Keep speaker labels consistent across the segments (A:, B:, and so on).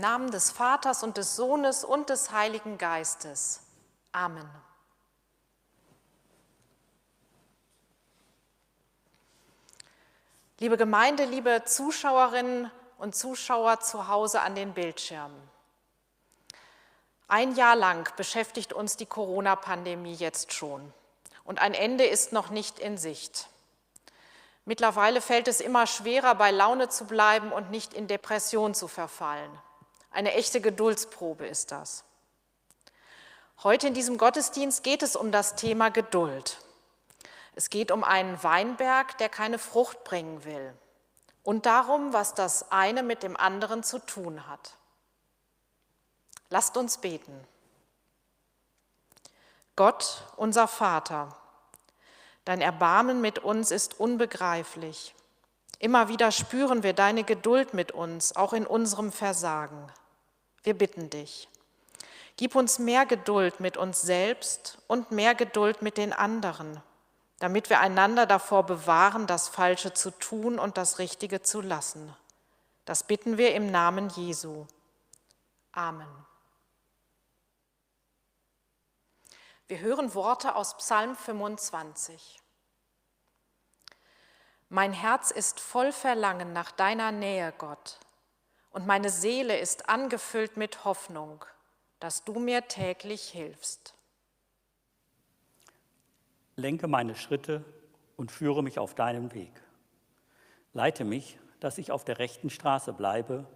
A: Namen des Vaters und des Sohnes und des Heiligen Geistes. Amen. Liebe Gemeinde, liebe Zuschauerinnen und Zuschauer zu Hause an den Bildschirmen. Ein Jahr lang beschäftigt uns die Corona-Pandemie jetzt schon und ein Ende ist noch nicht in Sicht. Mittlerweile fällt es immer schwerer, bei Laune zu bleiben und nicht in Depression zu verfallen. Eine echte Geduldsprobe ist das. Heute in diesem Gottesdienst geht es um das Thema Geduld. Es geht um einen Weinberg, der keine Frucht bringen will und darum, was das eine mit dem anderen zu tun hat. Lasst uns beten. Gott, unser Vater, dein Erbarmen mit uns ist unbegreiflich. Immer wieder spüren wir deine Geduld mit uns, auch in unserem Versagen. Wir bitten dich. Gib uns mehr Geduld mit uns selbst und mehr Geduld mit den anderen damit wir einander davor bewahren, das Falsche zu tun und das Richtige zu lassen. Das bitten wir im Namen Jesu. Amen. Wir hören Worte aus Psalm 25. Mein Herz ist voll Verlangen nach deiner Nähe, Gott, und meine Seele ist angefüllt mit Hoffnung, dass du mir täglich hilfst.
B: lenke meine Schritte und führe mich auf deinem Weg. Leite mich, dass ich auf der rechten Straße bleibe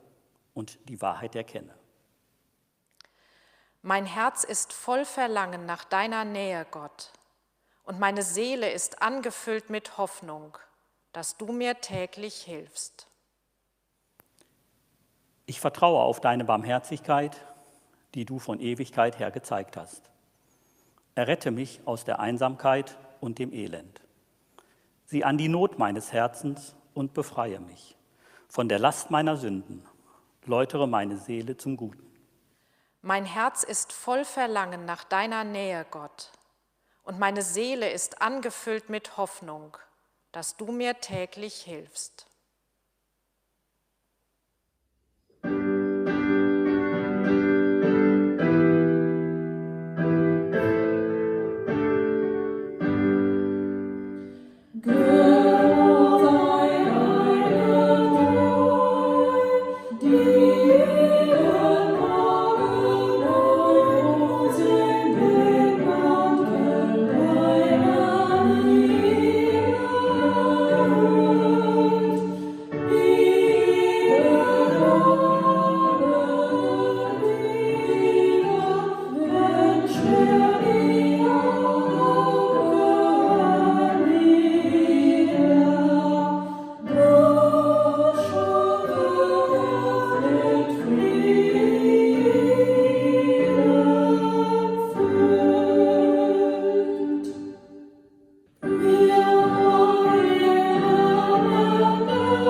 B: und die Wahrheit erkenne.
A: Mein Herz ist voll Verlangen nach deiner Nähe, Gott, und meine Seele ist angefüllt mit Hoffnung, dass du mir täglich hilfst.
B: Ich vertraue auf deine Barmherzigkeit, die du von Ewigkeit her gezeigt hast. Errette mich aus der Einsamkeit und dem Elend. Sieh an die Not meines Herzens und befreie mich von der Last meiner Sünden. Läutere meine Seele zum Guten.
A: Mein Herz ist voll Verlangen nach deiner Nähe, Gott, und meine Seele ist angefüllt mit Hoffnung, dass du mir täglich hilfst.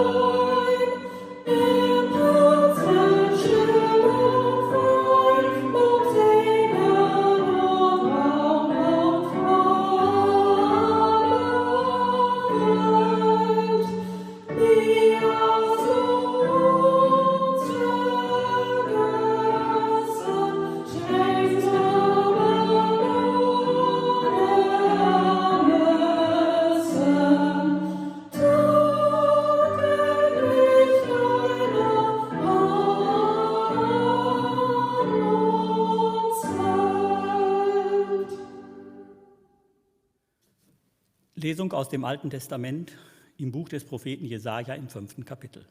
A: Senhor.
B: Lesung aus dem Alten Testament im Buch des Propheten Jesaja im fünften Kapitel.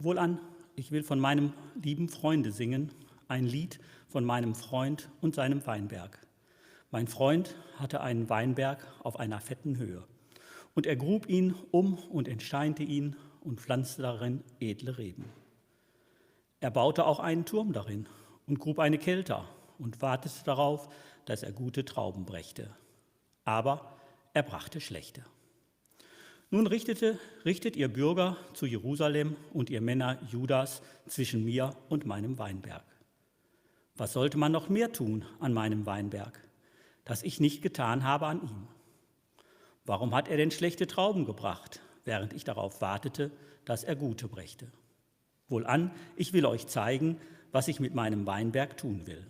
B: Wohlan, ich will von meinem lieben Freunde singen, ein Lied von meinem Freund und seinem Weinberg. Mein Freund hatte einen Weinberg auf einer fetten Höhe. Und er grub ihn um und entsteinte ihn und pflanzte darin edle Reben. Er baute auch einen Turm darin und grub eine Kelter und wartete darauf, dass er gute Trauben brächte. Aber er brachte schlechte. Nun richtete, richtet ihr Bürger zu Jerusalem und ihr Männer Judas zwischen mir und meinem Weinberg. Was sollte man noch mehr tun an meinem Weinberg, das ich nicht getan habe an ihm? Warum hat er denn schlechte Trauben gebracht, während ich darauf wartete, dass er gute brächte? Wohlan, ich will euch zeigen, was ich mit meinem Weinberg tun will.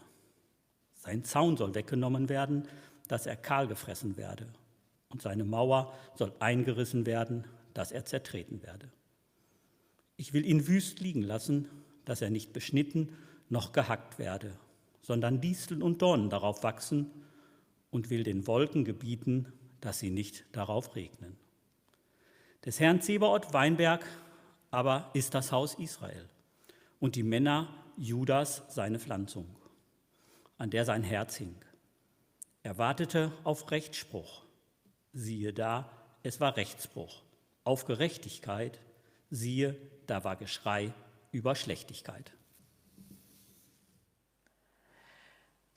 B: Sein Zaun soll weggenommen werden, dass er kahl gefressen werde, und seine Mauer soll eingerissen werden, dass er zertreten werde. Ich will ihn wüst liegen lassen, dass er nicht beschnitten noch gehackt werde, sondern Disteln und Dornen darauf wachsen und will den Wolken gebieten, dass sie nicht darauf regnen. Des Herrn Zebaoth Weinberg aber ist das Haus Israel und die Männer Judas seine Pflanzung, an der sein Herz hing. Er wartete auf Rechtsspruch. Siehe da, es war Rechtsbruch. Auf Gerechtigkeit, siehe, da war Geschrei über Schlechtigkeit.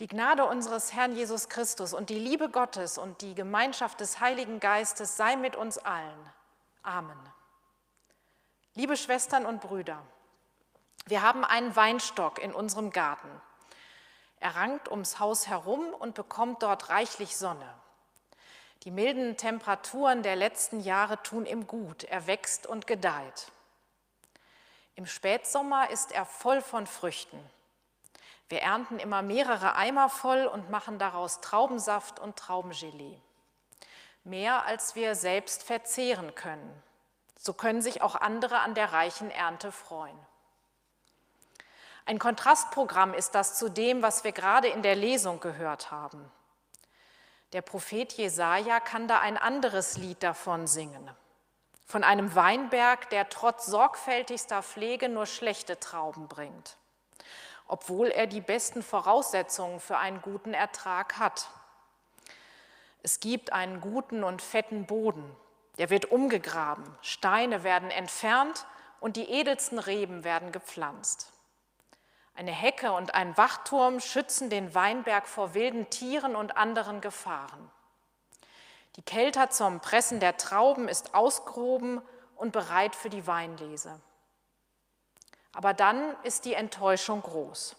A: Die Gnade unseres Herrn Jesus Christus und die Liebe Gottes und die Gemeinschaft des Heiligen Geistes sei mit uns allen. Amen. Liebe Schwestern und Brüder, wir haben einen Weinstock in unserem Garten. Er rankt ums Haus herum und bekommt dort reichlich Sonne. Die milden Temperaturen der letzten Jahre tun ihm gut. Er wächst und gedeiht. Im Spätsommer ist er voll von Früchten. Wir ernten immer mehrere Eimer voll und machen daraus Traubensaft und Traubengelee. Mehr als wir selbst verzehren können. So können sich auch andere an der reichen Ernte freuen. Ein Kontrastprogramm ist das zu dem, was wir gerade in der Lesung gehört haben. Der Prophet Jesaja kann da ein anderes Lied davon singen. Von einem Weinberg, der trotz sorgfältigster Pflege nur schlechte Trauben bringt obwohl er die besten Voraussetzungen für einen guten Ertrag hat. Es gibt einen guten und fetten Boden, der wird umgegraben, Steine werden entfernt und die edelsten Reben werden gepflanzt. Eine Hecke und ein Wachturm schützen den Weinberg vor wilden Tieren und anderen Gefahren. Die Kelter zum Pressen der Trauben ist ausgehoben und bereit für die Weinlese. Aber dann ist die Enttäuschung groß.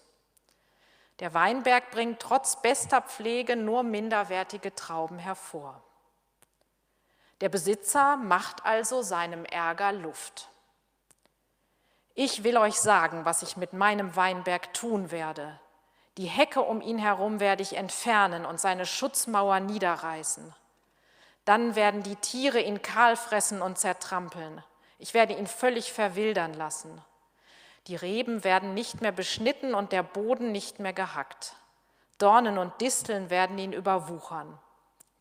A: Der Weinberg bringt trotz bester Pflege nur minderwertige Trauben hervor. Der Besitzer macht also seinem Ärger Luft. Ich will euch sagen, was ich mit meinem Weinberg tun werde. Die Hecke um ihn herum werde ich entfernen und seine Schutzmauer niederreißen. Dann werden die Tiere ihn kahl fressen und zertrampeln. Ich werde ihn völlig verwildern lassen. Die Reben werden nicht mehr beschnitten und der Boden nicht mehr gehackt. Dornen und Disteln werden ihn überwuchern.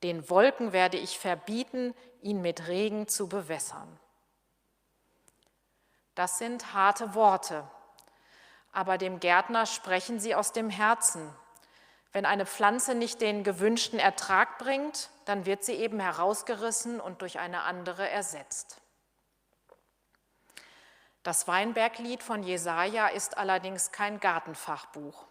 A: Den Wolken werde ich verbieten, ihn mit Regen zu bewässern. Das sind harte Worte, aber dem Gärtner sprechen sie aus dem Herzen. Wenn eine Pflanze nicht den gewünschten Ertrag bringt, dann wird sie eben herausgerissen und durch eine andere ersetzt. Das Weinberglied von Jesaja ist allerdings kein Gartenfachbuch.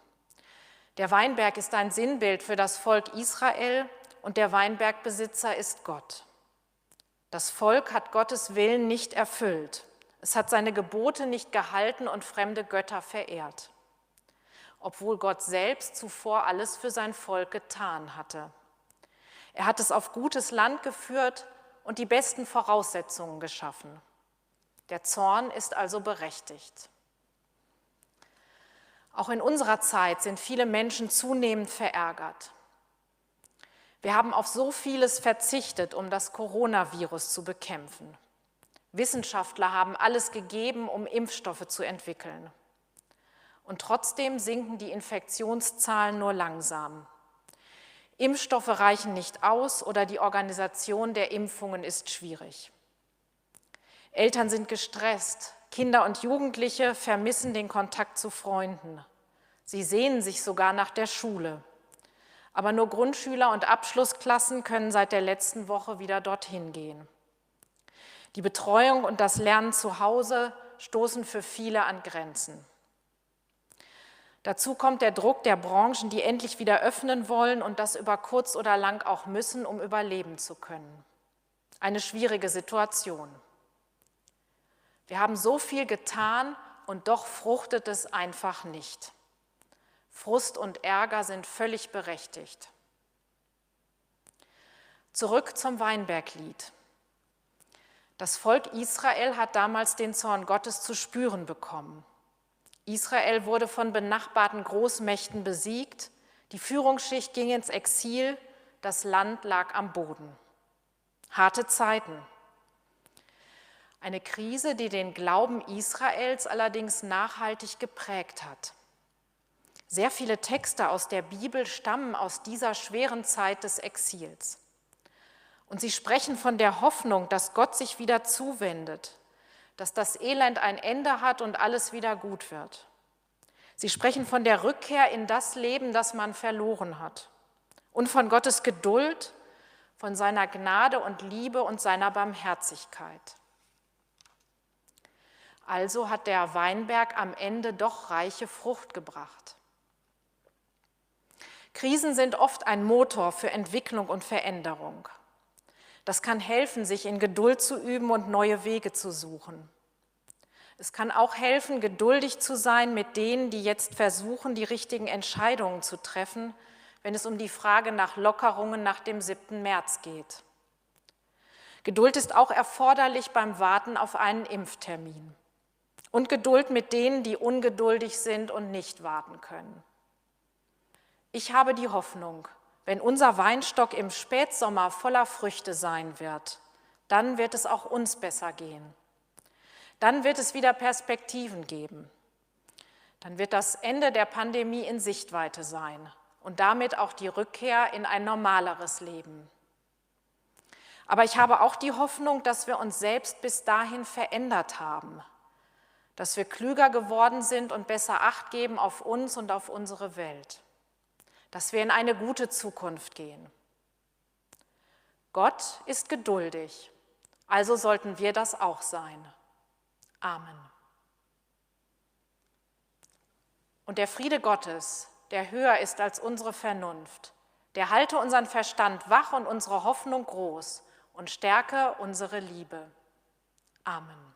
A: Der Weinberg ist ein Sinnbild für das Volk Israel und der Weinbergbesitzer ist Gott. Das Volk hat Gottes Willen nicht erfüllt. Es hat seine Gebote nicht gehalten und fremde Götter verehrt, obwohl Gott selbst zuvor alles für sein Volk getan hatte. Er hat es auf gutes Land geführt und die besten Voraussetzungen geschaffen. Der Zorn ist also berechtigt. Auch in unserer Zeit sind viele Menschen zunehmend verärgert. Wir haben auf so vieles verzichtet, um das Coronavirus zu bekämpfen. Wissenschaftler haben alles gegeben, um Impfstoffe zu entwickeln. Und trotzdem sinken die Infektionszahlen nur langsam. Impfstoffe reichen nicht aus oder die Organisation der Impfungen ist schwierig. Eltern sind gestresst, Kinder und Jugendliche vermissen den Kontakt zu Freunden. Sie sehnen sich sogar nach der Schule. Aber nur Grundschüler und Abschlussklassen können seit der letzten Woche wieder dorthin gehen. Die Betreuung und das Lernen zu Hause stoßen für viele an Grenzen. Dazu kommt der Druck der Branchen, die endlich wieder öffnen wollen und das über kurz oder lang auch müssen, um überleben zu können. Eine schwierige Situation. Wir haben so viel getan und doch fruchtet es einfach nicht. Frust und Ärger sind völlig berechtigt. Zurück zum Weinberglied. Das Volk Israel hat damals den Zorn Gottes zu spüren bekommen. Israel wurde von benachbarten Großmächten besiegt, die Führungsschicht ging ins Exil, das Land lag am Boden. Harte Zeiten. Eine Krise, die den Glauben Israels allerdings nachhaltig geprägt hat. Sehr viele Texte aus der Bibel stammen aus dieser schweren Zeit des Exils. Und sie sprechen von der Hoffnung, dass Gott sich wieder zuwendet, dass das Elend ein Ende hat und alles wieder gut wird. Sie sprechen von der Rückkehr in das Leben, das man verloren hat. Und von Gottes Geduld, von seiner Gnade und Liebe und seiner Barmherzigkeit. Also hat der Weinberg am Ende doch reiche Frucht gebracht. Krisen sind oft ein Motor für Entwicklung und Veränderung. Das kann helfen, sich in Geduld zu üben und neue Wege zu suchen. Es kann auch helfen, geduldig zu sein mit denen, die jetzt versuchen, die richtigen Entscheidungen zu treffen, wenn es um die Frage nach Lockerungen nach dem 7. März geht. Geduld ist auch erforderlich beim Warten auf einen Impftermin. Und Geduld mit denen, die ungeduldig sind und nicht warten können. Ich habe die Hoffnung, wenn unser Weinstock im Spätsommer voller Früchte sein wird, dann wird es auch uns besser gehen. Dann wird es wieder Perspektiven geben. Dann wird das Ende der Pandemie in Sichtweite sein und damit auch die Rückkehr in ein normaleres Leben. Aber ich habe auch die Hoffnung, dass wir uns selbst bis dahin verändert haben, dass wir klüger geworden sind und besser acht geben auf uns und auf unsere Welt, dass wir in eine gute Zukunft gehen. Gott ist geduldig, also sollten wir das auch sein. Amen. Und der Friede Gottes, der höher ist als unsere Vernunft, der halte unseren Verstand wach und unsere Hoffnung groß und stärke unsere Liebe. Amen.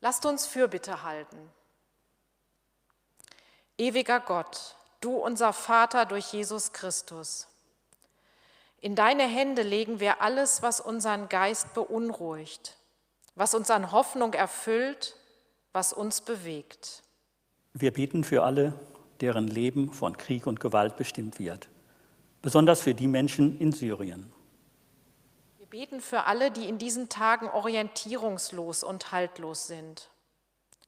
A: Lasst uns Fürbitte halten. Ewiger Gott, du unser Vater durch Jesus Christus, in deine Hände legen wir alles, was unseren Geist beunruhigt, was uns an Hoffnung erfüllt, was uns bewegt.
B: Wir beten für alle, deren Leben von Krieg und Gewalt bestimmt wird. besonders für die Menschen in Syrien.
A: Wir beten für alle, die in diesen Tagen orientierungslos und haltlos sind,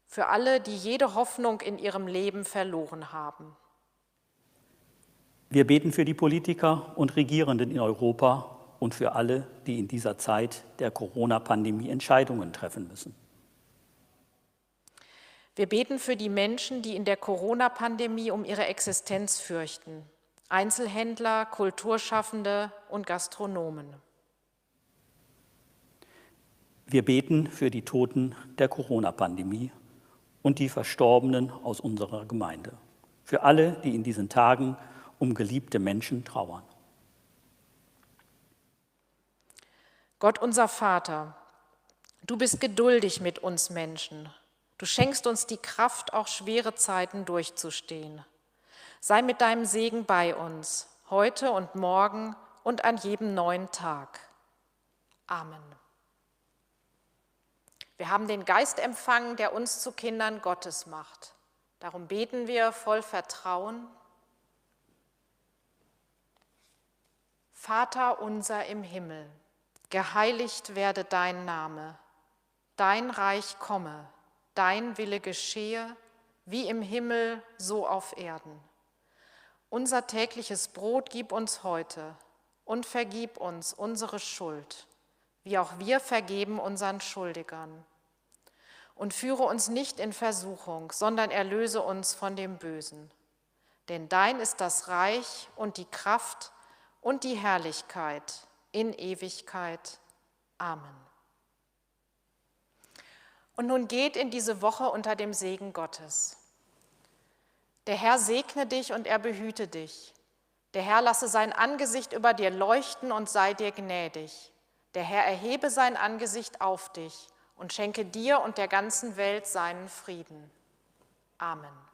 A: für alle, die jede Hoffnung in ihrem Leben verloren haben.
B: Wir beten für die Politiker und Regierenden in Europa und für alle, die in dieser Zeit der Corona-Pandemie Entscheidungen treffen müssen.
A: Wir beten für die Menschen, die in der Corona-Pandemie um ihre Existenz fürchten. Einzelhändler, Kulturschaffende und Gastronomen.
B: Wir beten für die Toten der Corona-Pandemie und die Verstorbenen aus unserer Gemeinde. Für alle, die in diesen Tagen um geliebte Menschen trauern.
A: Gott unser Vater, du bist geduldig mit uns Menschen. Du schenkst uns die Kraft, auch schwere Zeiten durchzustehen. Sei mit deinem Segen bei uns, heute und morgen und an jedem neuen Tag. Amen. Wir haben den Geist empfangen, der uns zu Kindern Gottes macht. Darum beten wir voll Vertrauen. Vater unser im Himmel geheiligt werde dein Name, dein Reich komme, dein Wille geschehe, wie im Himmel, so auf Erden. Unser tägliches Brot gib uns heute und vergib uns unsere Schuld, wie auch wir vergeben unseren Schuldigern. Und führe uns nicht in Versuchung, sondern erlöse uns von dem Bösen. Denn dein ist das Reich und die Kraft und die Herrlichkeit in Ewigkeit. Amen. Und nun geht in diese Woche unter dem Segen Gottes. Der Herr segne dich und er behüte dich. Der Herr lasse sein Angesicht über dir leuchten und sei dir gnädig. Der Herr erhebe sein Angesicht auf dich und schenke dir und der ganzen Welt seinen Frieden. Amen.